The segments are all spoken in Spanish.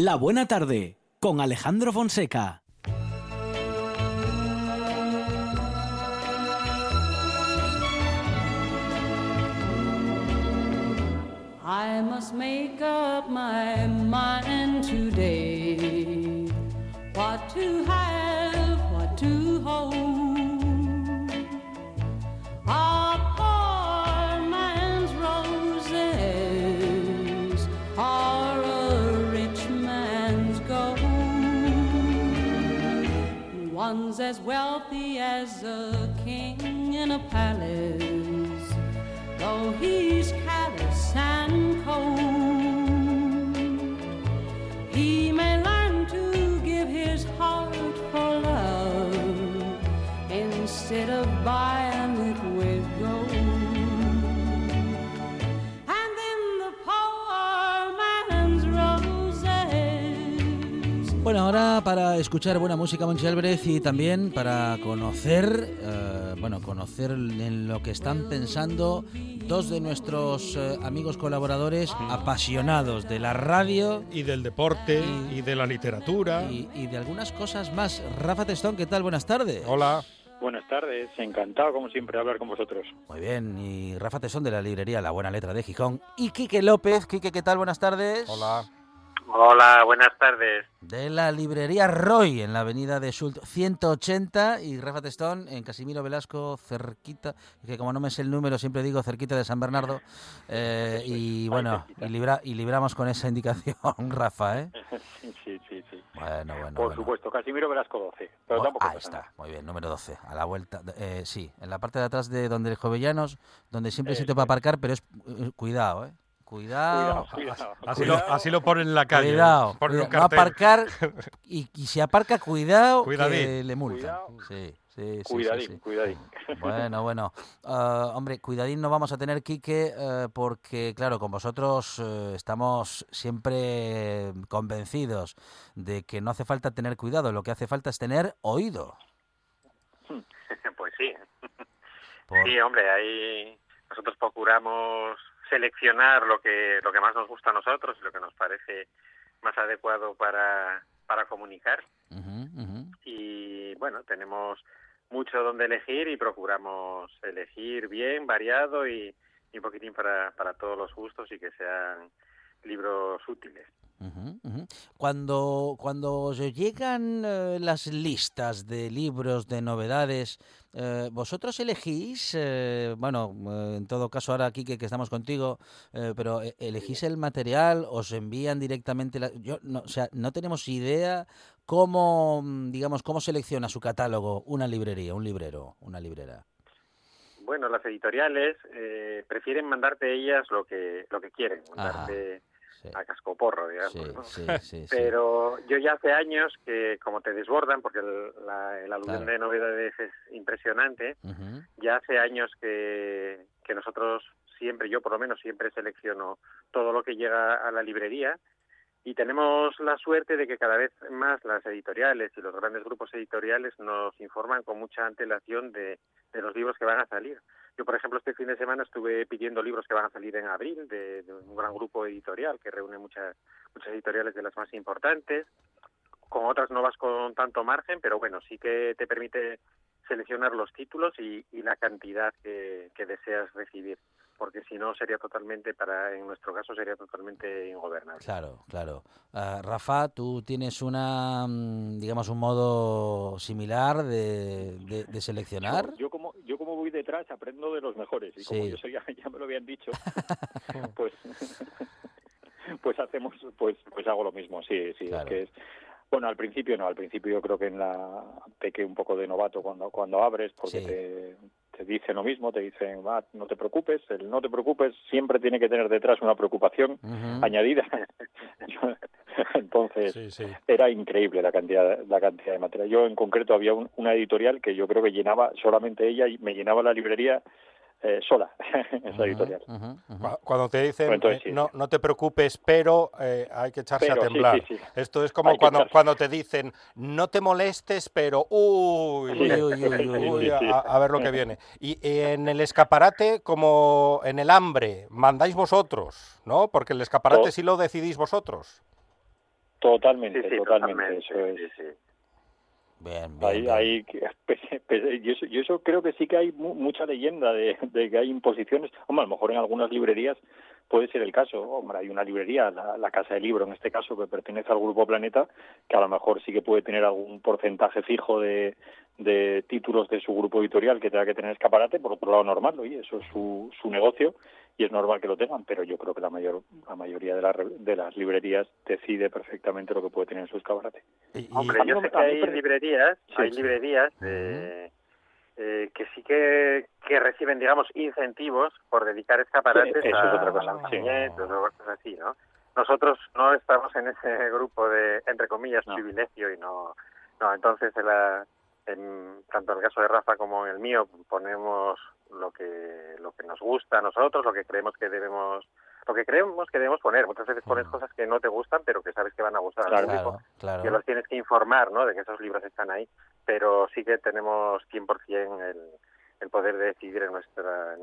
La Buena Tarde con Alejandro Fonseca. I must make up my mind today what to have, what to hold. As wealthy as a king in a palace, though he's callous and cold. He may learn to give his heart for love instead of buying Para escuchar buena música Monchi Álvarez y también para conocer, eh, bueno, conocer en lo que están pensando dos de nuestros eh, amigos colaboradores apasionados de la radio Y del deporte, Y- y, de la literatura. y, y de algunas cosas más. Rafa Testón, ¿qué tal? Buenas tardes. Hola. Buenas tardes, encantado como siempre de hablar con vosotros. Muy bien, y Rafa Testón de la librería La Buena Letra de Gijón. Y Quique López, Quique, ¿qué tal? Buenas tardes. Hola. Hola, buenas tardes. de la librería Roy en la avenida de Sult 180 y Rafa Testón en Casimiro Velasco cerquita, que como no me sé el número siempre digo cerquita de San Bernardo eh, y bueno, y, libra- y libramos con esa indicación Rafa, ¿eh? Sí, sí, sí. Bueno, bueno, Por bueno. supuesto, Casimiro Velasco 12. Pero Oh, tampoco ahí está, muy bien, número 12, a la vuelta, eh, sí, en la parte de atrás de donde el Jovellanos, donde siempre hay Eso sitio para es. aparcar, pero es eh, cuidado, ¿eh? Cuidado. Cuidado, cuidado. Así lo, así lo ponen en la calle. Cuidado, Ponen un cuidado, no cartel. aparcar y, y si aparca, cuidado, que Cuidadín. le multan. Cuidado. Sí, sí, Cuidadín, sí. cuidadín. Bueno, bueno. Ah, hombre, cuidadín no vamos a tener, Quique, eh, porque, claro, con vosotros eh, estamos siempre convencidos de que no hace falta tener cuidado, lo que hace falta es tener oído. Pues sí, Por- sí, hombre, ahí nosotros procuramos seleccionar lo que lo que más nos gusta a nosotros y lo que nos parece más adecuado para para comunicar y bueno, tenemos mucho donde elegir y procuramos elegir bien, variado y, y un poquitín para, para todos los gustos y que sean libros útiles. Ujú. Cuando, cuando os llegan eh, las listas de libros, de novedades, eh, ¿vosotros elegís, eh, bueno, en todo caso ahora aquí que, que estamos contigo, pero elegís el material, os envían directamente, la- yo, no, o sea, no tenemos idea cómo, mm, digamos, cómo selecciona su catálogo una librería, un librero, una librera. Bueno, las editoriales eh, prefieren mandarte ellas lo que lo que quieren, Ajá. Sí, a cascoporro, digamos. Pero yo ya hace años que, como te desbordan, porque el, la, el aluvión Claro. de novedades es impresionante, ya hace años que, que nosotros siempre, yo por lo menos siempre selecciono todo lo que llega a la librería y tenemos la suerte de que cada vez más las editoriales y los grandes grupos editoriales nos informan con mucha antelación de, de los libros que van a salir. Yo, por ejemplo, este fin de semana estuve pidiendo libros que van a salir en abril de, de un gran grupo editorial que reúne muchas, muchas editoriales de las más importantes. Con otras no vas con tanto margen, pero bueno, sí que te permite seleccionar los títulos y, y la cantidad que, que deseas recibir, porque si no sería totalmente, para en nuestro caso sería totalmente ingobernable. Claro, claro. Ah, Rafa, tú tienes una, mm, digamos, un modo similar de, de- de seleccionar. Yo como yo como voy detrás aprendo de los mejores y como Sí. yo soy, ya me lo habían dicho, pues pues hacemos pues pues hago lo mismo, sí, sí, Claro. es que es bueno, al principio no, al principio yo creo que en la peque un poco de novato cuando cuando abres porque Sí. te, te dicen lo mismo, te dicen, "Va, no te preocupes, el no te preocupes siempre tiene que tener detrás una preocupación añadida. Entonces, Sí, sí. era increíble la cantidad la cantidad de material. Yo en concreto había un- una editorial que yo creo que llenaba solamente ella y me llenaba la librería eh, sola esa editorial. Cu- Cuando te dicen, eh, sí. no, no te preocupes, pero eh, hay que echarse Pero, a temblar. sí, sí. Esto es como Hay cuando, cuando te dicen, no te molestes, pero uy, Uy, uy, uy, uy, uy, Sí, sí. a, a ver lo que viene. Y en el escaparate, como en el hambre, mandáis vosotros, ¿no? Porque el escaparate sí lo decidís vosotros. Totalmente, Sí, sí, totalmente, eso totalmente, es. Bien, bien. Que- yo, eso, yo eso creo que sí que hay mu- mucha leyenda de, de que hay imposiciones. Hombre, a lo mejor en algunas librerías puede ser el caso. Hombre, hay una librería, la, la Casa de Libro en este caso, que pertenece al Grupo Planeta, que a lo mejor sí que puede tener algún porcentaje fijo de, de títulos de su grupo editorial que tenga que tener escaparate. Por otro lado, normal, oye, eso es su, su negocio y es normal que lo tengan, pero yo creo que la mayor la mayoría de las, re- de las librerías decide perfectamente lo que puede tener en su escaparate. Y- y- Hombre, yo sé que hay librerías, Sí, hay sí. librerías eh, eh, que sí que, que reciben, digamos, incentivos por dedicar escaparates Sí, eso a, es otra cosa, a sí. o cosas así, ¿no? Nosotros no estamos en ese grupo de, entre comillas, No. privilegio y no... No, entonces, en la- en, tanto en el caso de Rafa como en el mío, ponemos lo que lo que nos gusta a nosotros, lo que creemos que debemos lo que creemos que debemos poner. Muchas veces pones Mm. cosas que no te gustan, pero que sabes que van a gustar al Claro. público Claro, que los tienes que informar, ¿no? De que esos libros están ahí, pero sí que tenemos 100% el, el poder de decidir en nuestra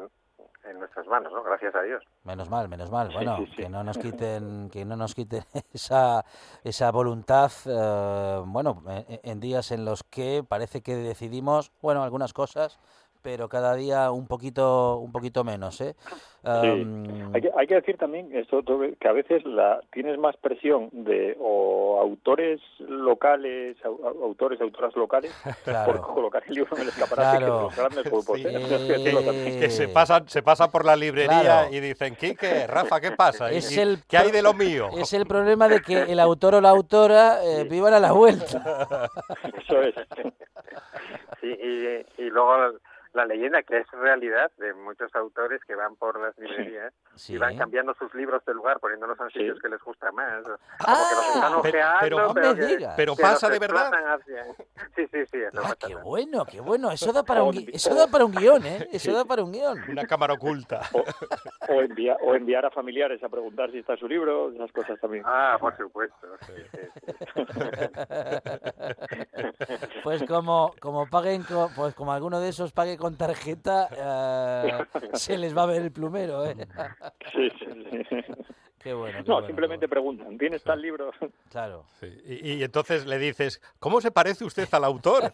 en nuestras manos, ¿no? Gracias a Dios. Menos mal, menos mal. Sí, Bueno, sí, sí. que no nos quiten, que no nos quiten esa, esa voluntad, eh, bueno, en, en días en los que parece que decidimos, bueno, algunas cosas, pero cada día un poquito, un poquito menos, ¿eh? Hay que, hay que decir también esto que a veces la tienes más presión de o autores locales, au- au- autores, autoras locales, Claro. por colocar el libro en el escaparate que Claro. los grandes grupos. Sí. ¿eh? Que. Que se pasan, se pasan por la librería Claro. y dicen, Quique, Rafa, ¿qué pasa? ¿Y- Es y el ¿Qué hay de lo mío? Es el problema de que el autor o la autora eh, vivan a la vuelta. Eso es. Sí, y, y luego la, leyenda, que es realidad, de muchos autores que van por las librerías Sí. y van cambiando sus libros de lugar, poniéndolos en Sí. sitios que les gusta más. o- Ah, como que los están pero- ojeando, pero- pero me que-. Pero que pasa de verdad. hacia- Sí, sí, sí. eso Ah, pasa. qué bueno, qué bueno. Eso da para un, gui- eso da para un guion, ¿eh? Eso da para un guion. Una cámara oculta. O, o envia- o enviar a familiares a preguntar si está su libro, esas cosas también. Ah, por supuesto. sí, sí, sí. Pues como, como paguen, pues como alguno de esos pague con tarjeta, eh, se les va a ver el plumero, ¿eh? Sí, sí, sí. Qué bueno. qué No, bueno, simplemente preguntan, ¿tienes tal libro? Claro. Sí, Y, y entonces le dices, ¿cómo se parece usted al autor?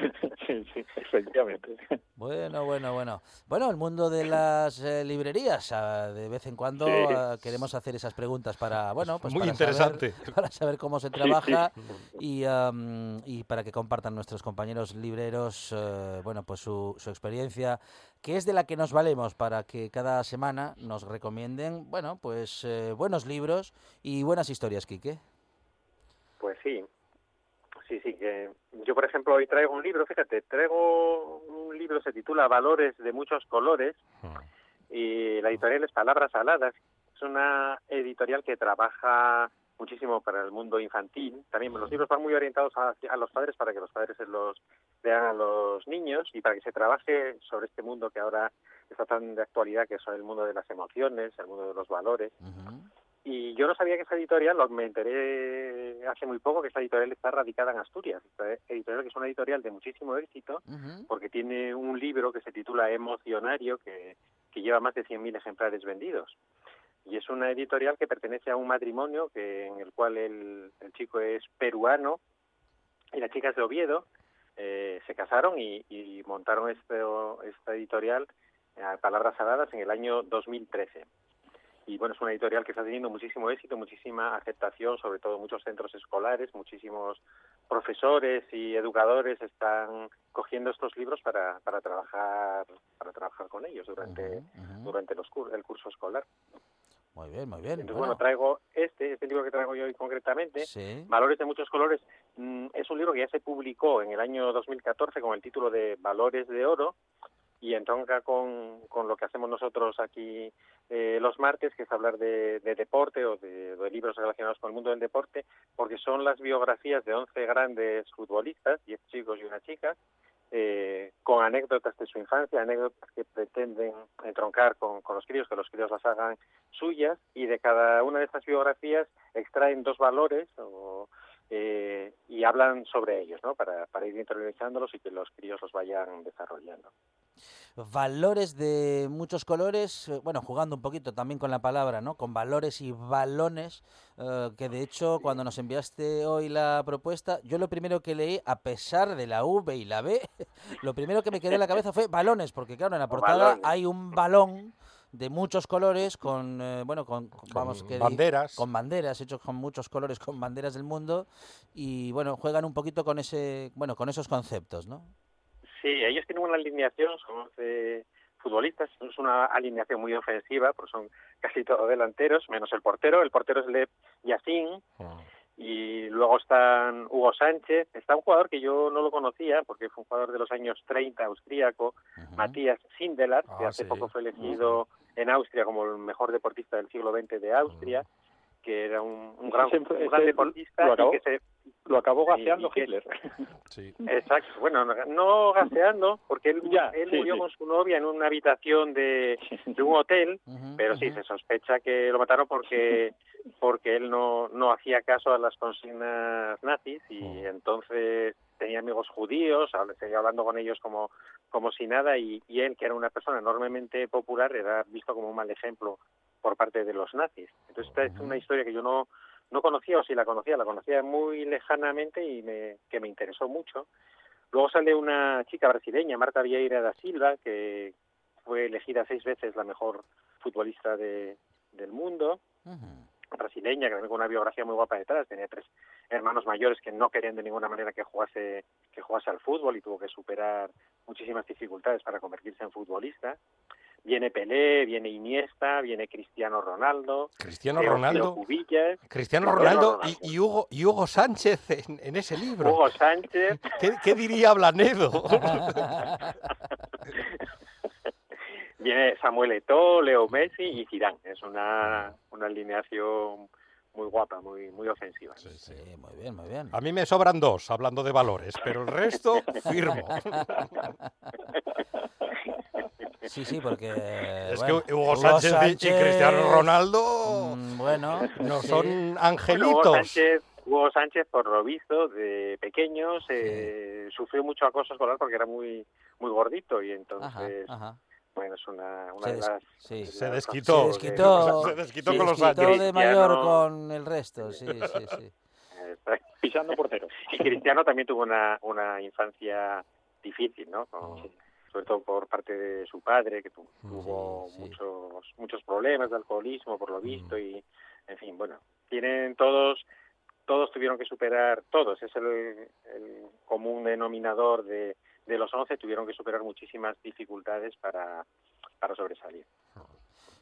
sí, sí, efectivamente. Bueno, bueno, bueno. Bueno, el mundo de las eh, librerías, ah, de vez en cuando Sí. ah, queremos hacer esas preguntas para, bueno, pues Muy para interesante. Saber, para saber cómo se trabaja y, am, y para que compartan nuestros compañeros libreros, eh, bueno, pues su, su experiencia, que es de la que nos valemos para que cada semana nos recomienden, bueno, pues eh, buenos libros y buenas historias, Quique. Pues sí, sí, sí. que Yo, por ejemplo, hoy traigo un libro, fíjate, traigo un libro, se titula Valores de muchos colores y la editorial es Palabras Aladas. Es una editorial que trabaja muchísimo para el mundo infantil. También los libros van muy orientados a, a los padres para que los padres se los lean a los niños y para que se trabaje sobre este mundo que ahora está tan de actualidad, que es el mundo de las emociones, el mundo de los valores. Ujú. Y yo no sabía que esa editorial, lo- me enteré hace muy poco que esa editorial está radicada en Asturias. Esta editorial que es una editorial de muchísimo éxito porque tiene un libro que se titula Emocionario que, que lleva más de 100.000 ejemplares vendidos. Y es una editorial que pertenece a un matrimonio que en el cual el, el chico es peruano y la chica es de Oviedo. Eh, se casaron y, y montaron este, esta editorial, eh, Palabras Saladas, en el año 2013 y bueno, es una editorial que está teniendo muchísimo éxito, muchísima aceptación, sobre todo muchos centros escolares, muchísimos profesores y educadores están cogiendo estos libros para, para trabajar para trabajar con ellos durante Ujú, ujú. durante los cur- el curso escolar. Muy bien, muy bien. Entonces, bueno, traigo este, este libro que traigo yo hoy concretamente, sí. Valores de muchos colores, mm, es un libro que ya se publicó en el año 2014 con el título de Valores de Oro y entronca con, con lo que hacemos nosotros aquí eh, los martes, que es hablar de, de deporte o de, de libros relacionados con el mundo del deporte, porque son las biografías de 11 grandes futbolistas, 10 chicos y una chica, eh, con anécdotas de su infancia, anécdotas que pretenden entroncar con, con los críos, que los críos las hagan suyas, y de cada una de estas biografías extraen dos valores o, eh, y hablan sobre ellos, ¿no? Para, para ir interiorizándolos y que los críos los vayan desarrollando. Valores de muchos colores, eh, bueno, jugando un poquito también con la palabra, ¿no? Con valores y balones, eh, que de hecho cuando nos enviaste hoy la propuesta, yo lo primero que leí, a pesar de la V y la B, lo primero que me quedó en la cabeza fue balones, porque claro, en la portada hay un balón de muchos colores con eh, bueno con, con- vamos Con que banderas. con banderas hechos con muchos colores con banderas del mundo y bueno juegan un poquito con ese bueno con esos conceptos no Sí, ellos tienen una alineación, son 11 futbolistas, es una alineación muy ofensiva, porque son casi todos delanteros, menos el portero. El portero es Lev Yacine, y luego están Hugo Sánchez, está un jugador que yo no lo conocía, porque fue un jugador de los años 30, austríaco. Matías Sindelar, que Ah, hace sí. poco fue elegido en Austria como el mejor deportista del siglo XX de Austria, que era un, un gran, Siempre- un gran ese deportista lo y acabó. que se Lo acabó gaseando y que- Hitler. Sí. Exacto, bueno, no- gaseando, porque él, Ya, él sí, murió sí. con su novia en una habitación de, de un hotel, pero sí, se sospecha que lo mataron porque porque él no, no hacía caso a las consignas nazis y Oh. entonces tenía amigos judíos, seguía hablando con ellos como, como si nada y, y él, que era una persona enormemente popular, era visto como un mal ejemplo por parte de los nazis. Entonces esta es una historia que yo no, no conocía, o si la conocía, la conocía muy lejanamente y me, que me interesó mucho. Luego sale una chica brasileña, Marta Vieira da Silva, que fue elegida seis veces la mejor futbolista de, del mundo, brasileña, que también con una biografía muy guapa detrás, tenía tres hermanos mayores que no querían de ninguna manera que jugase, que jugase al fútbol y tuvo que superar muchísimas dificultades para convertirse en futbolista. Viene Pelé, viene Iniesta, viene Cristiano Ronaldo, Cristiano Ronaldo. Cubillas, Cristiano Ronaldo Ronaldo. y, y Hugo, y Hugo Sánchez en, en ese libro. Hugo Sánchez, ¿Qué, qué diría Blanedo? viene Samuel Eto'o, Leo Messi y Zidane. Es una, una alineación muy guapa, muy muy ofensiva. sí muy bien muy bien A mí me sobran dos, hablando de valores, pero el resto firmo. Sí sí porque Es bueno, que Hugo Sánchez, y- y Cristiano Ronaldo mm, bueno no sí. son Bueno, Hugo angelitos. Sánchez, Hugo Sánchez, por lo visto, de pequeños, eh, sufrió mucho acoso escolar porque era muy muy gordito y entonces, ajá. bueno, es una, una Se de des- las... sí. de Se las desquitó. se desquitó, Se desquitó se con los desquitó años. de mayor con el resto sí sí sí. Pisando portero. Y Cristiano también tuvo una, una infancia difícil, ¿no? Con- Oh. Sobre todo por parte de su padre, que tu- tuvo Sí, sí. muchos muchos problemas de alcoholismo, por Mm. lo visto, y, en fin, bueno, tienen todos todos tuvieron que superar, todos, es el, el común denominador de, de los 11, tuvieron que superar muchísimas dificultades para, para sobresalir.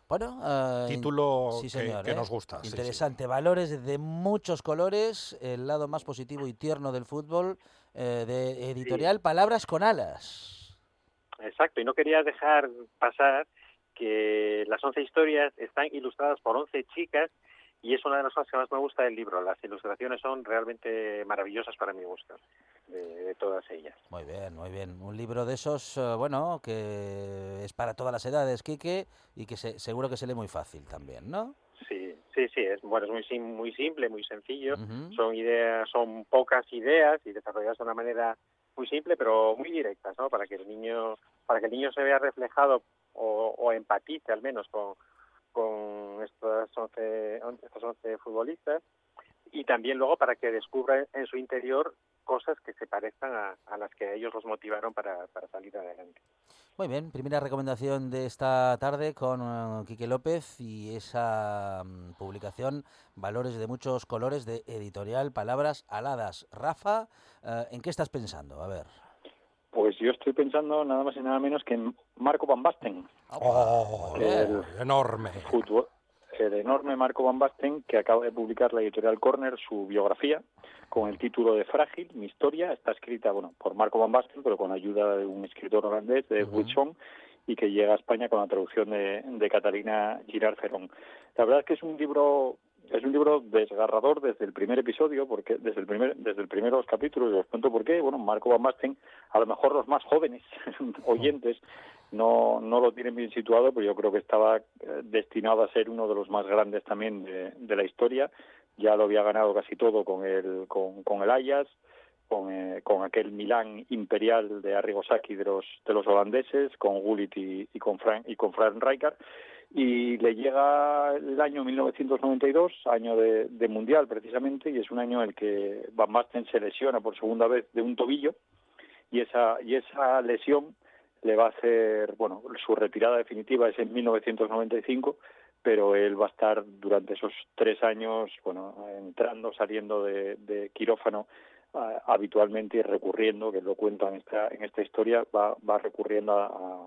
bueno eh, Título sí, que- señor, que, ¿eh? nos gusta. sí, sí. Interesante, valores de muchos colores, el lado más positivo y tierno del fútbol, eh, de editorial Palabras con Alas. Exacto, y no quería dejar pasar que las 11 historias están ilustradas por 11 chicas y es una de las cosas que más me gusta del libro. Las ilustraciones son realmente maravillosas para mi gusto, de, de todas ellas. Muy bien, muy bien. Un libro de esos, eh, bueno, que es para todas las edades, Quique, y que se- seguro que se lee muy fácil también, ¿no? Sí, sí, sí, es, bueno, es muy, sim- muy simple, muy sencillo. Son ideas, son pocas ideas y desarrolladas de una manera muy simple, pero muy directas, ¿no? Para que el niño, para que el niño se vea reflejado o, o empatice al menos con, con estas 11, estos 11 futbolistas y también luego para que descubra en su interior cosas que se parezcan a, a las que a ellos los motivaron para, para salir adelante. Muy bien, primera recomendación de esta tarde con eh, Quique López y esa mm, publicación Valores de muchos colores de editorial Palabras Aladas. Rafa, eh, ¿en qué estás pensando? A ver. Pues yo estoy pensando nada más y nada menos que en Marco Van Basten, Oh, El- enorme. fútbol, el enorme Marco Van Basten, que acaba de publicar la editorial Corner su biografía con el título de Frágil, mi historia. Está escrita bueno por Marco Van Basten, pero con ayuda de un escritor holandés, de Ujú. Wilson, y que llega a España con la traducción de, de Catalina Girard Ferón. La verdad es que es un libro es un libro desgarrador desde el primer episodio, porque desde el primer desde el primero de los capítulos, y os cuento por qué. Bueno, Marco Van Basten, a lo mejor los más jóvenes oyentes no, no lo tienen bien situado, pero yo creo que estaba eh, destinado a ser uno de los más grandes también de, la historia. Ya lo había ganado casi todo con el, con, con el Ajax, con, eh, con aquel Milán imperial de Arrigo de los, de los holandeses, con Gullit y, y con Frank, y con Frank Rijkaard, y le llega el año 1992, año de, de, Mundial precisamente, y es un año en el que Van Basten se lesiona por segunda vez de un tobillo, y esa, y esa lesión le va a hacer, bueno, su retirada definitiva es en 1995, pero él va a estar durante esos tres años, bueno, entrando, saliendo de, quirófano habitualmente y recurriendo, que lo cuenta en esta, en esta historia, va, recurriendo a,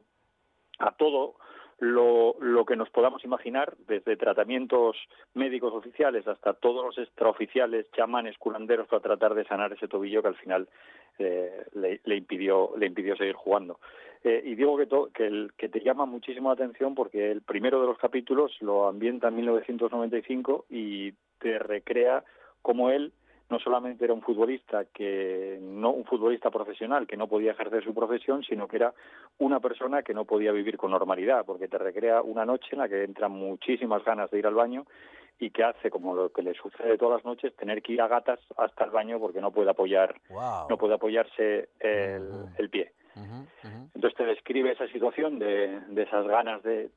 a, todo lo, que nos podamos imaginar, desde tratamientos médicos oficiales hasta todos los extraoficiales, chamanes, curanderos, para tratar de sanar ese tobillo que al final eh, le, impidió, le impidió seguir jugando. Eh, y digo que, to, que, el, que te llama muchísimo la atención porque el primero de los capítulos lo ambienta en 1995 y te recrea cómo él no solamente era un futbolista que no un futbolista profesional que no podía ejercer su profesión, sino que era una persona que no podía vivir con normalidad, porque te recrea una noche en la que entran muchísimas ganas de ir al baño y que hace como lo que le sucede todas las noches tener que ir a gatas hasta el baño porque no puede apoyar wow. no puede apoyarse el pie. Uh -huh, uh -huh. Entonces te describe esa situación de, de esas ganas de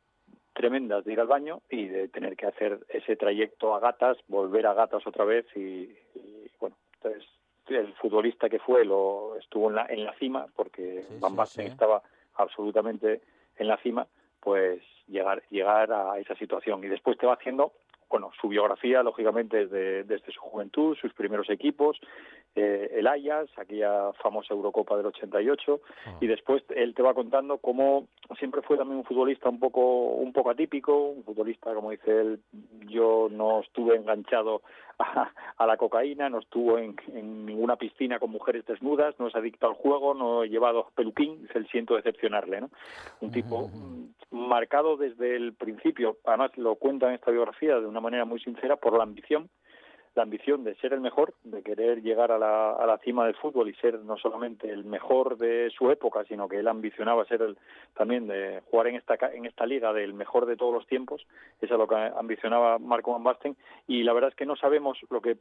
tremendas de ir al baño y de tener que hacer ese trayecto a gatas, volver a gatas otra vez y, y bueno, entonces el futbolista que fue lo estuvo en la, en la cima porque sí, Van Basten sí, sí. estaba absolutamente en la cima, pues llegar llegar a esa situación y después te va haciendo bueno, su biografía, lógicamente, desde, desde su juventud, sus primeros equipos, eh, el Ajax, aquella famosa Eurocopa del 88, ah. y después él te va contando cómo siempre fue también un futbolista un poco, un poco atípico, un futbolista, como dice él, yo no estuve enganchado a, a la cocaína, no estuvo en, en, ninguna piscina con mujeres desnudas, no es adicto al juego, no he llevado peluquín, es el siento decepcionarle, ¿no? Un tipo marcado desde el principio, además lo cuenta en esta biografía de una manera muy sincera, por la ambición, la ambición de ser el mejor, de querer llegar a la, a la cima del fútbol y ser no solamente el mejor de su época, sino que él ambicionaba ser el, también de jugar en esta, en esta liga del mejor de todos los tiempos, eso es lo que ambicionaba Marco Van Basten, y la verdad es que no sabemos lo que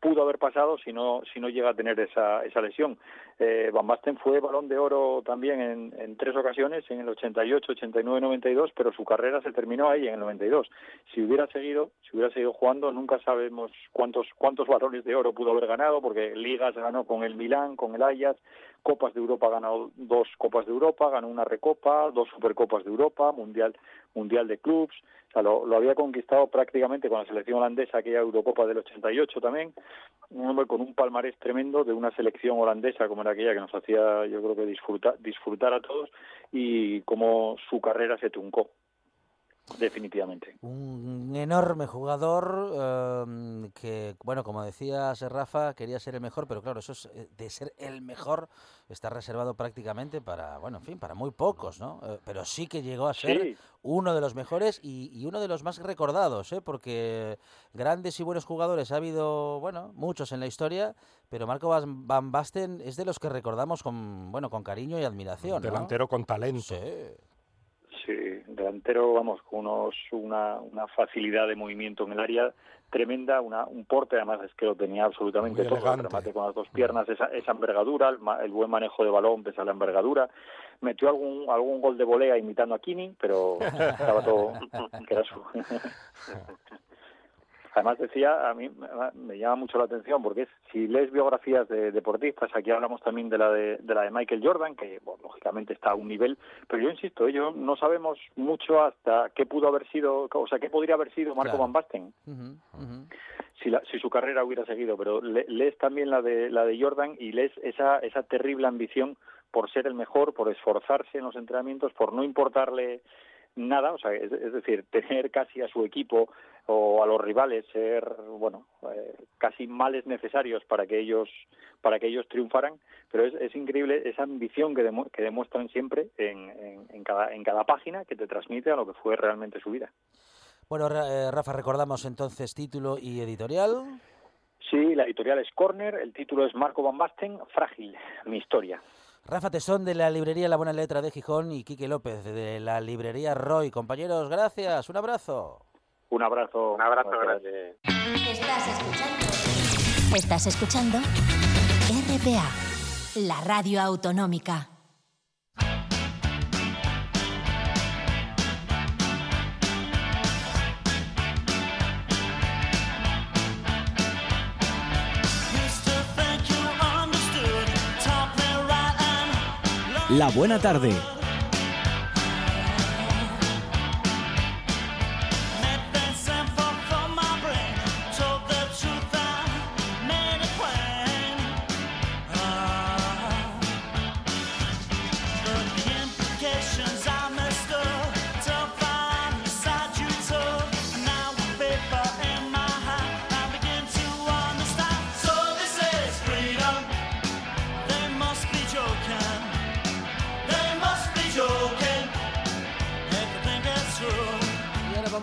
pudo haber pasado si no, si no llega a tener esa, esa lesión. Eh, Van Basten fue balón de oro también en, en tres ocasiones, en el 88, 89, 92, pero su carrera se terminó ahí en el 92. Si hubiera seguido, si hubiera seguido jugando, nunca sabemos cuántos cuántos balones de oro pudo haber ganado, porque ligas ganó con el Milán, con el Ajax, Copas de Europa ganó dos Copas de Europa, ganó una Recopa, dos Supercopas de Europa, Mundial Mundial de Clubs, o sea, lo, había conquistado prácticamente con la selección holandesa, aquella Eurocopa del 88 también, un hombre con un palmarés tremendo de una selección holandesa como era aquella que nos hacía, yo creo que disfrutar, disfrutar a todos y como su carrera se truncó. Definitivamente. Un enorme jugador eh, que, bueno, como decías Rafa, quería ser el mejor, pero claro, eso es, eh, de ser el mejor está reservado prácticamente para, bueno, en fin, para muy pocos, ¿no? Eh, pero sí que llegó a ser sí. uno de los mejores y, y, uno de los más recordados, ¿eh? Porque grandes y buenos jugadores ha habido, bueno, muchos en la historia, pero Marco Van Basten es de los que recordamos con, bueno, con cariño y admiración. Un delantero ¿no? con talento. Sí. Sí, delantero, vamos, con unos, una, una facilidad de movimiento en el área tremenda, una, un porte, además es que lo tenía absolutamente todo, el remate con las dos piernas, esa, esa envergadura, el, el, buen manejo de balón pese a la envergadura, metió algún algún gol de volea imitando a Kini, pero estaba todo, que era su... Además decía, a mí me llama mucho la atención porque si lees biografías de deportistas, aquí hablamos también de la de, de la de Michael Jordan, que bueno, lógicamente está a un nivel, pero yo insisto, yo no sabemos mucho hasta qué pudo haber sido, o sea, qué podría haber sido Marco claro. Van Basten. Uh -huh, uh -huh. Si, la, si su carrera hubiera seguido, pero le, lees también la de la de Jordan y lees esa esa terrible ambición por ser el mejor, por esforzarse en los entrenamientos, por no importarle nada, o sea, es, es, decir, tener casi a su equipo o a los rivales ser, bueno, eh, casi males necesarios para que ellos para que ellos triunfaran, pero es, es increíble esa ambición que, demu que demuestran siempre en, en, en, cada, en cada página que te transmite a lo que fue realmente su vida. Bueno, eh, Rafa, recordamos entonces título y editorial. Sí, la editorial es Corner, el título es Marco Van Basten, Frágil, mi historia. Rafa Tesón de la librería La Buena Letra de Gijón y Quique López de la librería Roy. Compañeros, gracias. Un abrazo. Un abrazo. Un abrazo grande. Estás escuchando Estás escuchando RPA, la radio autonómica. La buena tarde.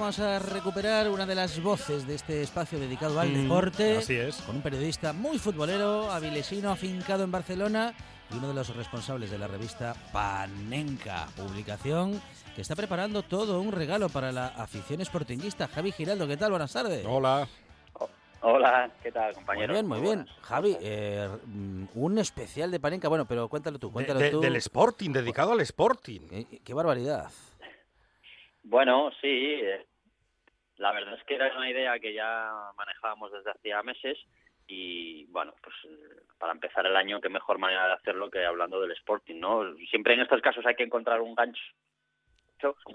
Vamos a recuperar una de las voces de este espacio dedicado al deporte. así es. Con un periodista muy futbolero, avilesino, afincado en Barcelona y uno de los responsables de la revista Panenka, publicación que está preparando todo un regalo para la afición esportinguista. Javi Giraldo, ¿qué tal? Buenas tardes. Hola. Hola, ¿qué tal, Muy compañero? bien, muy bien. Javi, eh, mm, un especial de Panenka. Bueno, pero cuéntalo tú, De- cuéntalo de- tú. del Sporting, dedicado al Sporting. Eh, qué barbaridad. Bueno, sí. eh, La verdad es que era una idea que ya manejábamos desde hacía meses y, bueno, pues para empezar el año, qué mejor manera de hacerlo que hablando del Sporting, ¿no? Siempre en estos casos hay que encontrar un gancho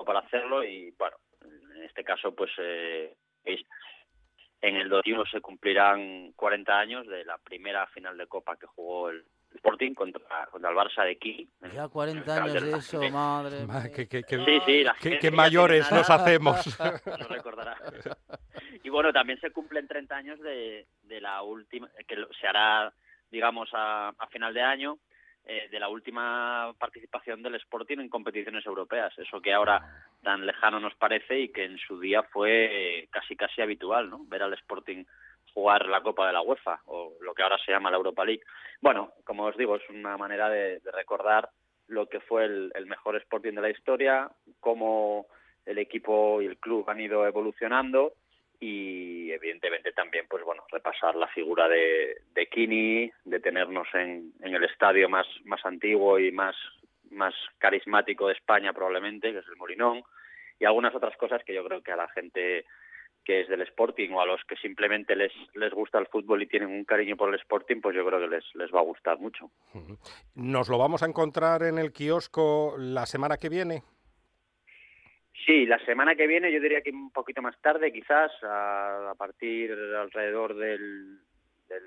para hacerlo y, bueno, en este caso, pues, eh, en el 21 se cumplirán 40 años de la primera final de Copa que jugó el Sporting contra, contra el Barça de aquí. Ya 40 años de eso, madre. Que- que- que- Sí, sí, la gente qué mayores nos hacemos. recordará. Y bueno, también se cumplen 30 años de, de la última, que lo- se hará, digamos, a, a final de año, eh, de la última participación del Sporting en competiciones europeas. Eso que ahora tan lejano nos parece y que en su día fue eh, casi casi habitual, ¿no? Ver al Sporting jugar la Copa de la UEFA o lo que ahora se llama la Europa League. Bueno, como os digo, es una manera de, recordar lo que fue el, el mejor Sporting de la historia, cómo el equipo y el club han ido evolucionando y evidentemente también pues bueno repasar la figura de, de Kini, de tenernos en, en el estadio más, más antiguo y más, más carismático de España probablemente, que es el Molinón, y algunas otras cosas que yo creo que a la gente que es del Sporting o a los que simplemente les, les gusta el fútbol y tienen un cariño por el Sporting, pues yo creo que les, les va a gustar mucho. ¿Nos lo vamos a encontrar en el kiosco la semana que viene? Sí, la semana que viene, yo diría que un poquito más tarde, quizás, a, a partir alrededor del, del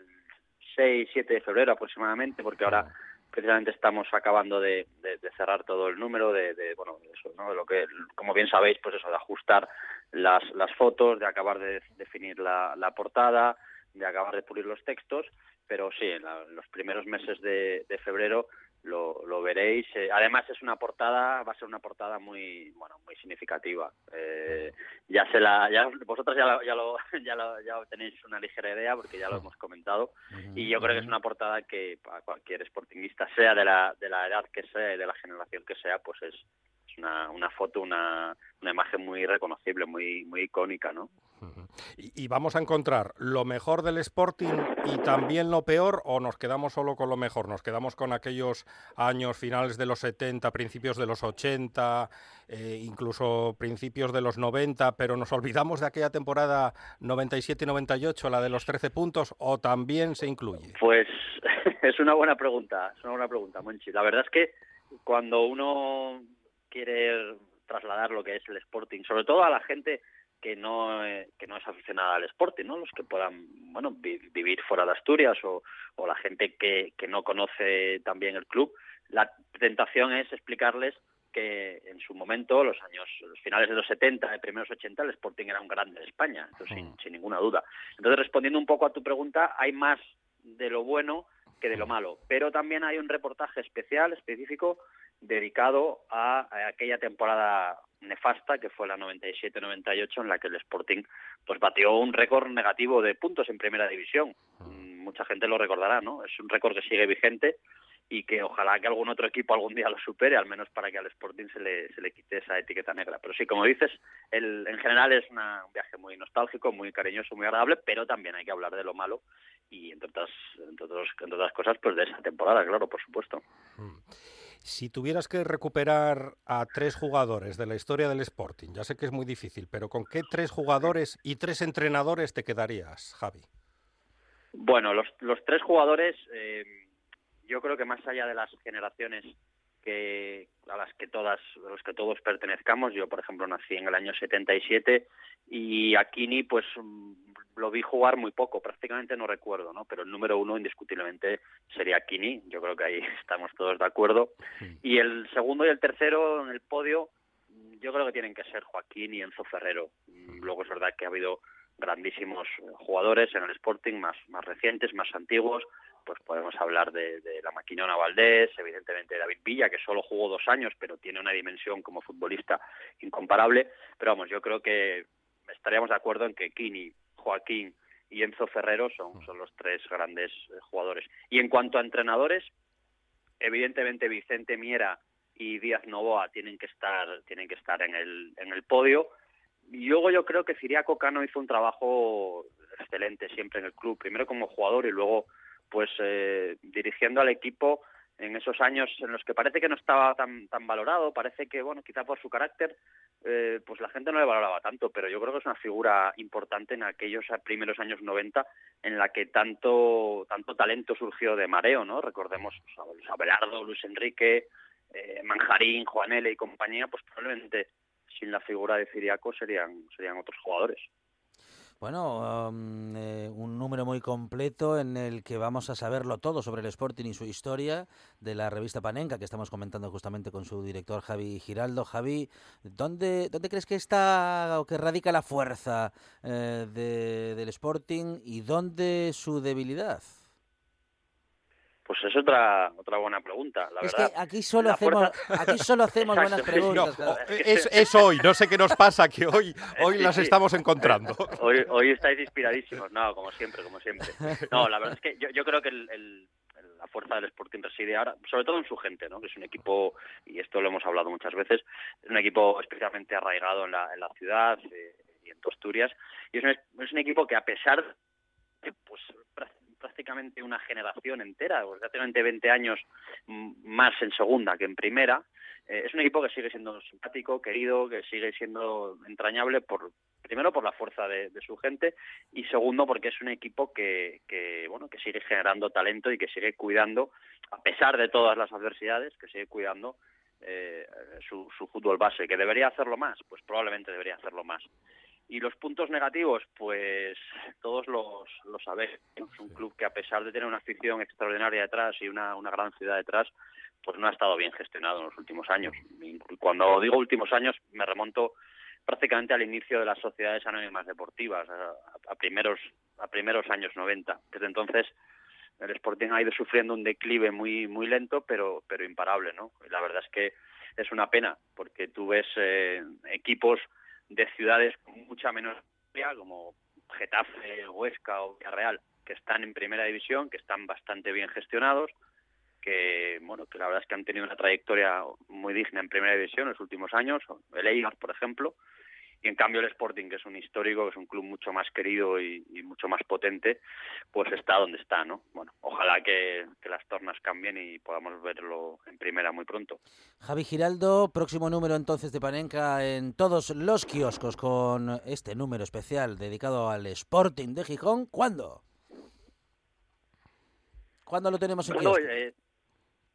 6, 7 de febrero aproximadamente, porque ahora precisamente estamos acabando de, cerrar todo el número, de, bueno, eso, ¿no? Lo que, como bien sabéis, pues eso, de ajustar las, las fotos, de acabar de definir la, la portada, de acabar de pulir los textos, pero sí, en, la- en los primeros meses de febrero lo, lo veréis. Eh, además es una portada, va a ser una portada muy, bueno, muy significativa. Eh, ya se la, ya vosotros ya lo, ya lo, ya lo, ya tenéis una ligera idea porque ya lo hemos comentado y yo creo que es una portada que para cualquier sportinguista, sea de la, de la edad que sea y de la generación que sea, pues es, es una, una foto, una, una imagen muy reconocible, muy, muy icónica, ¿no? Y, y vamos a encontrar lo mejor del Sporting y también lo peor, o nos quedamos solo con lo mejor, nos quedamos con aquellos años finales de los 70, principios de los 80, eh, incluso principios de los 90, pero nos olvidamos de aquella temporada 97-98, la de los 13 puntos, o también se incluye. Pues es una buena pregunta, es una buena pregunta, Monchi. La verdad es que cuando uno quiere trasladar lo que es el Sporting, sobre todo a la gente que no eh, que no es aficionada al Sporting, ¿no? Los que puedan, bueno, vi- vivir fuera de Asturias o, o la gente que, que no conoce también el club, la tentación es explicarles que en su momento, los años, los finales de los 70, de primeros 80, el Sporting era un grande de España, entonces, sin, sin ninguna duda. Entonces, respondiendo un poco a tu pregunta, hay más de lo bueno que de lo malo, pero también hay un reportaje especial, específico, dedicado a, a aquella temporada nefasta que fue la 97-98 en la que el Sporting pues batió un récord negativo de puntos en primera división. Mm, Mucha gente lo recordará, ¿no? Es un récord que sigue vigente y que ojalá que algún otro equipo algún día lo supere, al menos para que al Sporting se le, se le quite esa etiqueta negra. Pero sí, como dices, el, en general es un viaje muy nostálgico, muy cariñoso, muy agradable, pero también hay que hablar de lo malo y entre otras, entre, otros, entre otras cosas, pues de esa temporada, claro, por supuesto. Mm. Si tuvieras que recuperar a tres jugadores de la historia del Sporting, ya sé que es muy difícil, pero ¿con qué tres jugadores y tres entrenadores te quedarías, Javi? Bueno, los, los tres jugadores... Eh, yo creo que más allá de las generaciones que a las que todas a los que todos pertenezcamos. Yo por ejemplo nací en el año 77 y a Kini pues mm, lo vi jugar muy poco prácticamente no recuerdo no pero el número uno indiscutiblemente sería Kini. Yo creo que ahí estamos todos de acuerdo. Y el segundo y el tercero en el podio yo creo que tienen que ser Joaquín y Enzo Ferrero. Luego es verdad que ha habido grandísimos jugadores en el Sporting más más recientes más antiguos pues podemos hablar de, la maquinona Valdés, evidentemente de David Villa, que solo jugó dos años, pero tiene una dimensión como futbolista incomparable. Pero vamos, yo creo que estaríamos de acuerdo en que Kini, Joaquín y Enzo Ferrero son, son los tres grandes eh, jugadores. Y en cuanto a entrenadores, evidentemente Vicente Miera y Díaz Novoa tienen que estar, tienen que estar en el, en el podio. Y luego yo creo que Ciriaco Cano hizo un trabajo excelente siempre en el club, primero como jugador y luego pues eh, dirigiendo al equipo en esos años en los que parece que no estaba tan tan valorado, parece que bueno, quizá por su carácter, eh, pues la gente no le valoraba tanto, pero yo creo que es una figura importante en aquellos primeros años 90 en la que tanto tanto talento surgió de mareo, ¿no? Recordemos pues, a Abelardo, Luis Enrique, eh, Manjarín, Juanele y compañía, pues probablemente sin la figura de Ciriaco serían serían otros jugadores. Bueno, eh, un número muy completo en el que vamos a saberlo todo sobre el Sporting y su historia de la revista Panenka que estamos comentando justamente con su director Javi Giraldo. Javi, ¿dónde, dónde crees que está o que radica la fuerza eh, del Sporting y dónde su debilidad? Pues es otra otra buena pregunta, la es verdad. que aquí solo hacemos aquí solo hacemos buenas preguntas. es, hoy, no sé qué nos pasa, que hoy hoy las estamos encontrando. Hoy, hoy estáis inspiradísimos, no, como siempre, como siempre. No, la verdad es que yo, yo creo que el, la fuerza del Sporting reside ahora, sobre todo en su gente, ¿no? que es un equipo, y esto lo hemos hablado muchas veces, es un equipo especialmente arraigado en la, en la ciudad eh, y en Asturias, y es un, es un equipo que a pesar de pues, prácticamente una generación entera, prácticamente 20 años más en segunda que en primera. Eh, es un equipo que sigue siendo simpático, querido, que sigue siendo entrañable por primero por la fuerza de, su gente y segundo porque es un equipo que, que bueno que sigue generando talento y que sigue cuidando a pesar de todas las adversidades que sigue cuidando eh, su, su fútbol base que debería hacerlo más pues probablemente debería hacerlo más y los puntos negativos, pues todos los, los sabéis. Es un club que a pesar de tener una afición extraordinaria detrás y una, una gran ciudad detrás, pues no ha estado bien gestionado en los últimos años. Cuando digo últimos años, me remonto prácticamente al inicio de las sociedades anónimas deportivas, a, primeros a primeros años 90. Desde entonces el Sporting ha ido sufriendo un declive muy muy lento, pero pero imparable, ¿no? La verdad es que es una pena porque tú ves eh, equipos de ciudades con mucha menos historia, como Getafe, Huesca o Villarreal, que están en primera división, que están bastante bien gestionados, que bueno, que la verdad es que han tenido una trayectoria muy digna en primera división en los últimos años, el Eibar, por ejemplo, y en cambio el Sporting, que es un histórico, que es un club mucho más querido y, mucho más potente, pues está donde está, ¿no? Bueno, ojalá que, las tornas cambien y podamos verlo en primera muy pronto. Javi Giraldo, próximo número entonces de Panenka en todos los kioscos con este número especial dedicado al Sporting de Gijón. ¿Cuándo? ¿Cuándo lo tenemos en kiosco? Eh,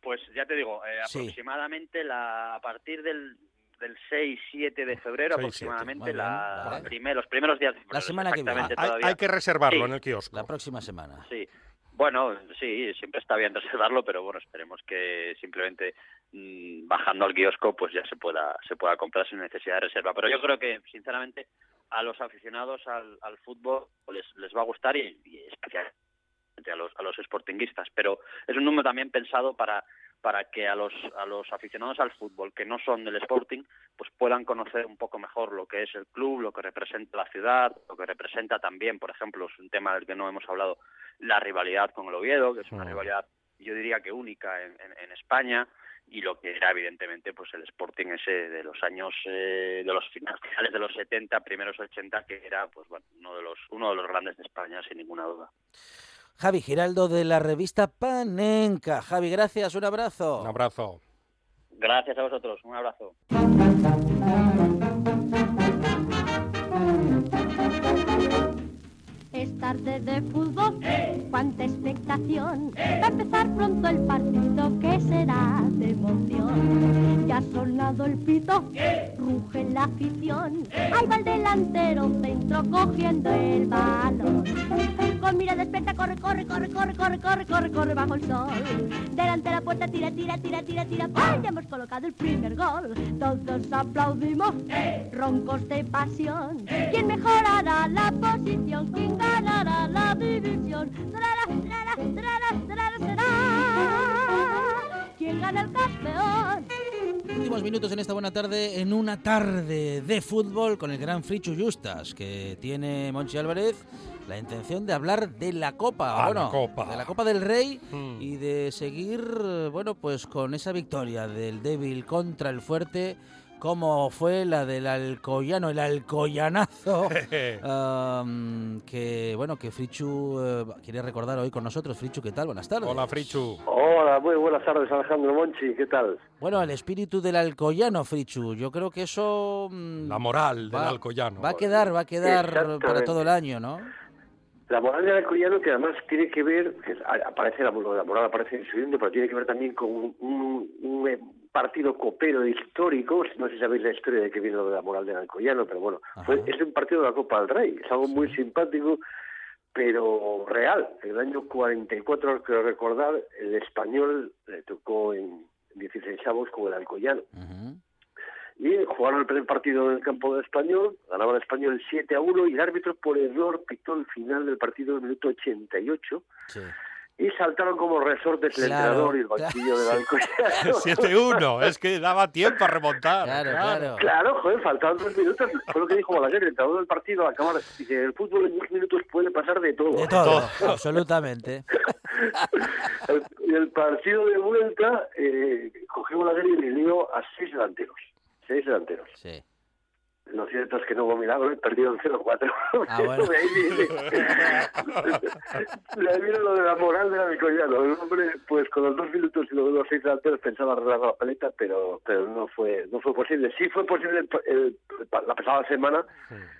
pues ya te digo, eh, aproximadamente la, a partir del del 6-7 de febrero aproximadamente, la, los primeros días de La semana que viene. Hay, que reservarlo en el kiosco. La próxima semana. Sí. Bueno, sí, siempre está bien reservarlo, pero bueno, esperemos que simplemente mm, bajando al kiosco pues ya se pueda se pueda comprar sin necesidad de reserva. Pero yo creo que, sinceramente, a los aficionados al, al fútbol les, les va a gustar y, y especialmente a los, a los sportinguistas. Pero es un número también pensado para para que a los, a los aficionados al fútbol que no son del Sporting pues puedan conocer un poco mejor lo que es el club, lo que representa la ciudad, lo que representa también, por ejemplo, es un tema del que no hemos hablado, la rivalidad con el Oviedo, que es una rivalidad yo diría que única en, en, España y lo que era evidentemente pues el Sporting ese de los años eh, de los finales de los 70 primeros 80 que era pues bueno uno de los uno de los grandes de España sin ninguna duda Javi Giraldo de la revista Panenka. Javi gracias un abrazo. Un abrazo. Gracias a vosotros un abrazo tarde de fútbol, cuánta expectación. Va a empezar pronto el partido que será de emoción. Ya ha sonado el pito, ruge la afición. Ahí va el delantero centro cogiendo el balón. Con mira despierta, corre, corre, corre, corre, corre, corre, corre, corre bajo el sol. Delante de la puerta, tira, tira, tira, tira, tira. ¡Ay! Ya hemos colocado el primer gol. Todos aplaudimos, roncos de pasión. ¿Quién mejorará la posición? ¿Quién ganará la división? Será, será, será, será. ¿Quién gana el campeón? Últimos minutos en esta buena tarde, en una tarde de fútbol con el gran Frichu Justas, que tiene Monchi Álvarez la intención de hablar de la Copa, Ah, bueno, la Copa. de la Copa del Rey Hmm. y de seguir, bueno, pues con esa victoria del débil contra el fuerte, como fue la del Alcoyano, el Alcoyanazo, am, que, bueno, que Frichu eh, quiere recordar hoy con nosotros. Frichu, ¿qué tal? Buenas tardes. Hola, Frichu. Hola, muy buenas tardes, Alejandro Monchi, ¿qué tal? Bueno, el espíritu del Alcoyano, Frichu, yo creo que eso... mm, La moral del va- Alcoyano. Va a quedar, va a quedar para todo el año, ¿no? La moral del alcoyano que además tiene que ver, que aparece la, la moral aparece en su pero tiene que ver también con un, un- un, eh, partido copero histórico, no sé si sabéis la historia de que viene lo de la moral del alcoyano, pero bueno, fue, es un partido de la Copa del Rey, es algo muy simpático, pero real. En el año 44, creo recordar, el español le tocó en 16 avos con el alcoyano. Y jugaron el primer partido en el campo del Español, ganaba el Español 7 a 1 y el árbitro por error pitó el final del partido en el minuto 88 Sí. y saltaron como resortes el Claro, entrenador y el claro. banquillo del Alcoyano. 7-1, es que daba tiempo a remontar. Claro, claro. Claro, joder, faltaban dos minutos. Fue lo que dijo Balaguer, el entrenador del partido al acabar. Dice, el fútbol en dos minutos puede pasar de todo. De todo, absolutamente. El- el partido de vuelta, eh, cogió Balaguer y le dio a seis delanteros. Seis delanteros. Sí. Lo cierto es que no hubo milagro, perdieron 0-4. Ah, bueno. De ahí de lo de la moral del Alcoyano. El hombre, pues con los dos minutos y los seis delanteros pensaba arreglar la paleta, pero pero no fue no fue posible. Sí fue posible el- el- la pasada semana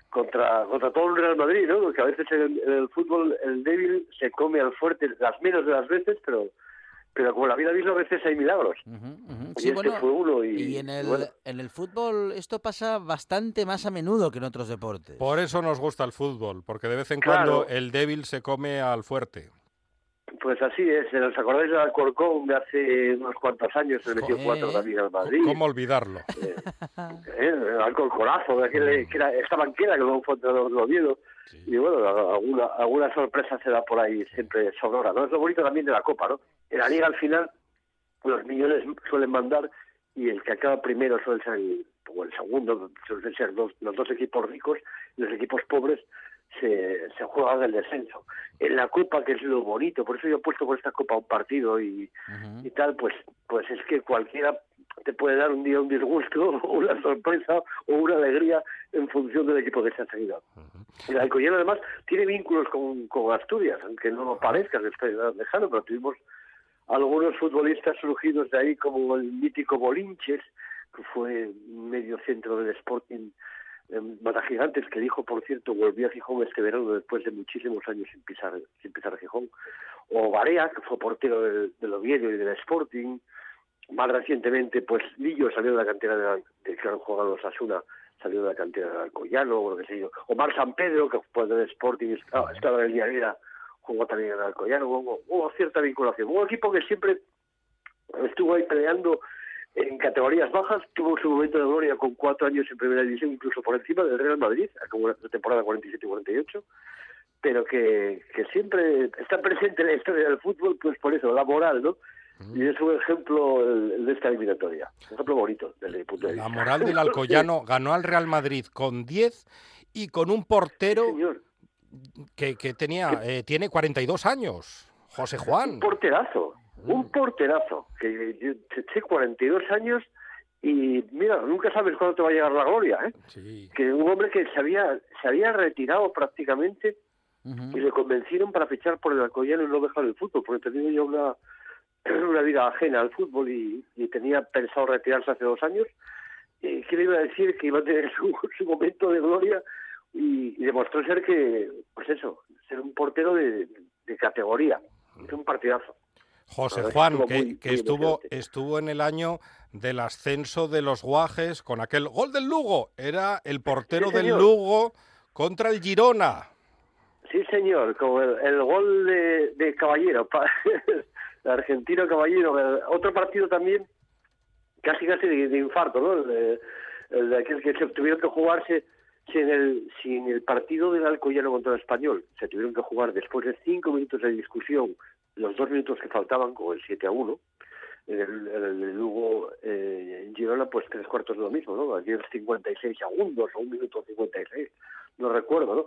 contra contra todo el Real Madrid, ¿no? Porque a veces en el fútbol el débil se come al fuerte las menos de las veces, pero pero como la vida misma a veces hay milagros. Ujú. Y Sí, este bueno, fue uno y, y en el, bueno. en el fútbol esto pasa bastante más a menudo que en otros deportes. Por eso nos gusta el fútbol, porque de vez en Claro. cuando el débil se come al fuerte. Pues así es, ¿os acordáis del Alcorcón de hace unos cuantos años? Se metió cuatro también al Madrid. ¿Cómo olvidarlo? Eh, el Alcorconazo, de aquel, que era, esta banquera que luego fue entrenador del Y bueno, alguna, alguna sorpresa se da por ahí siempre sonora, ¿no? Es lo bonito también de la Copa, ¿no? En la Liga al final los millones suelen mandar y el que acaba primero suele ser el, o el segundo, suelen ser dos, los dos equipos ricos y los equipos pobres se, se juegan el descenso. En la Copa, que es lo bonito, por eso yo he puesto por esta Copa un partido y, y tal, pues, pues es que cualquiera te puede dar un día un disgusto, una sorpresa o una alegría en función del equipo que se ha seguido. El Alcoyano además tiene vínculos con, con Asturias, aunque no lo parezca que esté lejano, pero tuvimos algunos futbolistas surgidos de ahí, como el mítico Bolinches, que fue medio centro del Sporting eh, Matagigantes, que dijo, por cierto, volvió a Gijón este verano después de muchísimos años sin pisar, sin pisar Gijón, o Barea, que fue portero del, del Oviedo y del Sporting, más recientemente, pues Lillo salió de la cantera de, la, de que han jugado los Asuna, salió de la cantera del Alcoyano, o lo que sé yo. Omar San Pedro, que fue del Sporting, estaba, estaba en el Villarreal, jugó también en el Alcoyano, hubo, hubo cierta vinculación. Hubo un equipo que siempre estuvo ahí peleando en categorías bajas, tuvo su momento de gloria con cuatro años en primera división, incluso por encima del Real Madrid, como la temporada 47 y 48, pero que, que siempre está presente en la historia del fútbol, pues por eso, la moral, ¿no? Y es un ejemplo el- de esta eliminatoria, un ejemplo bonito desde mi punto de La vista. moral del Alcoyano ganó al Real Madrid con 10 y con un portero que, que tenía eh, tiene 42 años, José Juan. Un porterazo. Un porterazo, que eché 42 años y mira, nunca sabes cuándo te va a llegar la gloria, ¿eh? Sí. Que un hombre que se había, se había retirado prácticamente Ujú. y le convencieron para fichar por el Alcoyano y no dejar el fútbol, porque tenía yo una, una vida ajena al fútbol y, y tenía pensado retirarse hace dos años. Y que le iba a decir que iba a tener su, su momento de gloria y, y demostró ser que, pues eso, ser un portero de, de categoría. Es un partidazo. José Juan, estuvo que, muy- que muy estuvo, estuvo en el año del ascenso de los Guajes con aquel gol del Lugo. Era el portero Sí, del. Lugo contra el Girona. Sí, señor, como el, el gol de, de Caballero, argentino Caballero, el- otro partido también casi casi de, infarto, ¿no? El aquel que se tuvieron que jugarse sin el, sin el partido del Alcoyano contra el Español. Se tuvieron que jugar después de cinco minutos de discusión, los dos minutos que faltaban con el 7 a 1. En el, en el eh, Girona, pues tres cuartos de lo mismo, ¿no? Aquí es 56 segundos o un minuto 56, no recuerdo, ¿no?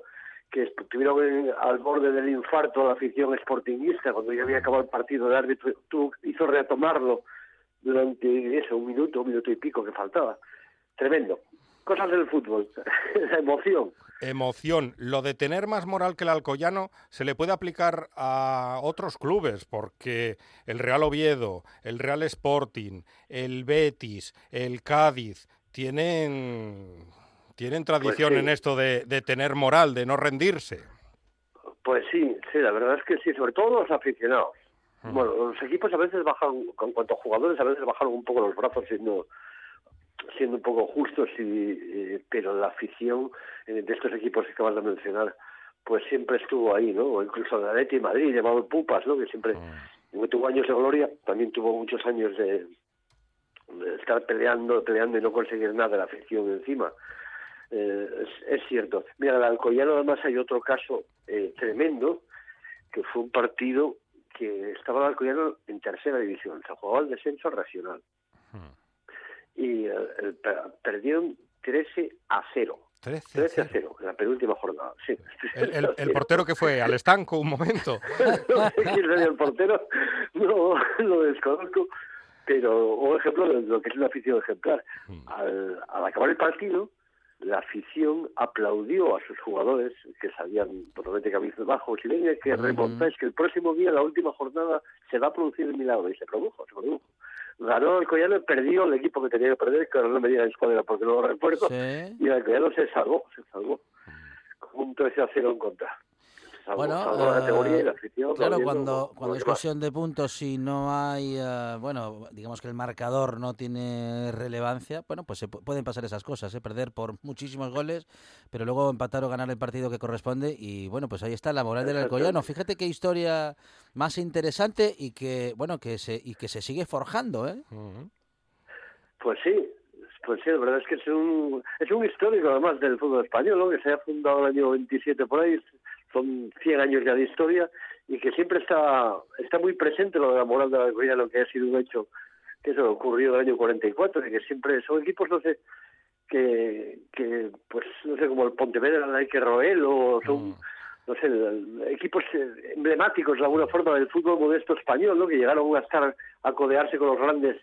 Que estuvieron al borde del infarto la afición sportinguista cuando ya había acabado el partido, el árbitro tuvo- hizo retomarlo durante eso, un minuto, un minuto y pico que faltaba. Tremendo. Cosas del fútbol, la emoción. Emoción. Lo de tener más moral que el Alcoyano se le puede aplicar a otros clubes, porque el Real Oviedo, el Real Sporting, el Betis, el Cádiz, tienen, tienen tradición sí. en esto de, de tener moral, de no rendirse. Pues sí, sí, la verdad es que sí, sobre todo los aficionados. Bueno, los equipos a veces bajan, con cuanto a jugadores, a veces bajan un poco los brazos siendo siendo un poco justos, y, eh, pero la afición eh, de estos equipos que acabas de mencionar, pues siempre estuvo ahí, ¿no? O incluso el Atleti de Madrid, llamado Pupas, ¿no? Que siempre aunque tuvo años de gloria, también tuvo muchos años de, de estar peleando, peleando y no conseguir nada de la afición encima. Eh, es, es cierto. Mira, el Alcoyano además hay otro caso eh, tremendo, que fue un partido que estaba el Alcoyano en tercera división, se jugaba el descenso regional. Y eh, el- per- perdieron 13 a 0. 13 13 a 0 en la penúltima jornada. Sí. El, el- el portero que fue al estanco un momento. no sé quién sería el portero, no lo desconozco, pero un ejemplo de lo que es una afición ejemplar. Al, al acabar el partido, la afición aplaudió a sus jugadores que salían totalmente cabizbajos y venga que remontáis que el próximo día, la última jornada, se va a producir el milagro. Y se produjo, se produjo. Ganó el Collano, perdió el equipo que tenía que perder, que ahora no me digan cuál era porque no lo recuerdo. Sí. Y el Collano se salvó, se salvó. Con un 13 a 0 en contra. Bueno, salvó la categoría y la eh, afición. claro, cuando, cuando es cuestión de puntos, si no hay, eh, bueno, digamos que el marcador no tiene relevancia, bueno, pues se pu- pueden pasar esas cosas, ¿eh? perder por muchísimos goles, pero luego empatar o ganar el partido que corresponde y bueno, pues ahí está la moral del Alcoyano. Fíjate qué historia más interesante y que, bueno, que se, y que se sigue forjando, ¿eh? Pues sí, pues sí, la verdad es que es un, es un histórico además del fútbol español, ¿no? que se ha fundado el año 27 por ahí, son 100 años ya de historia y que siempre está está muy presente lo de la moral del Alcoyano, que ha sido un hecho que eso ocurrió en el año 44 y que siempre son equipos, no sé, que, que pues no sé, como el Pontevedra, el Nike Roel o son... No sé, equipos emblemáticos de alguna forma del fútbol modesto español, ¿no? Que llegaron a estar a codearse con los grandes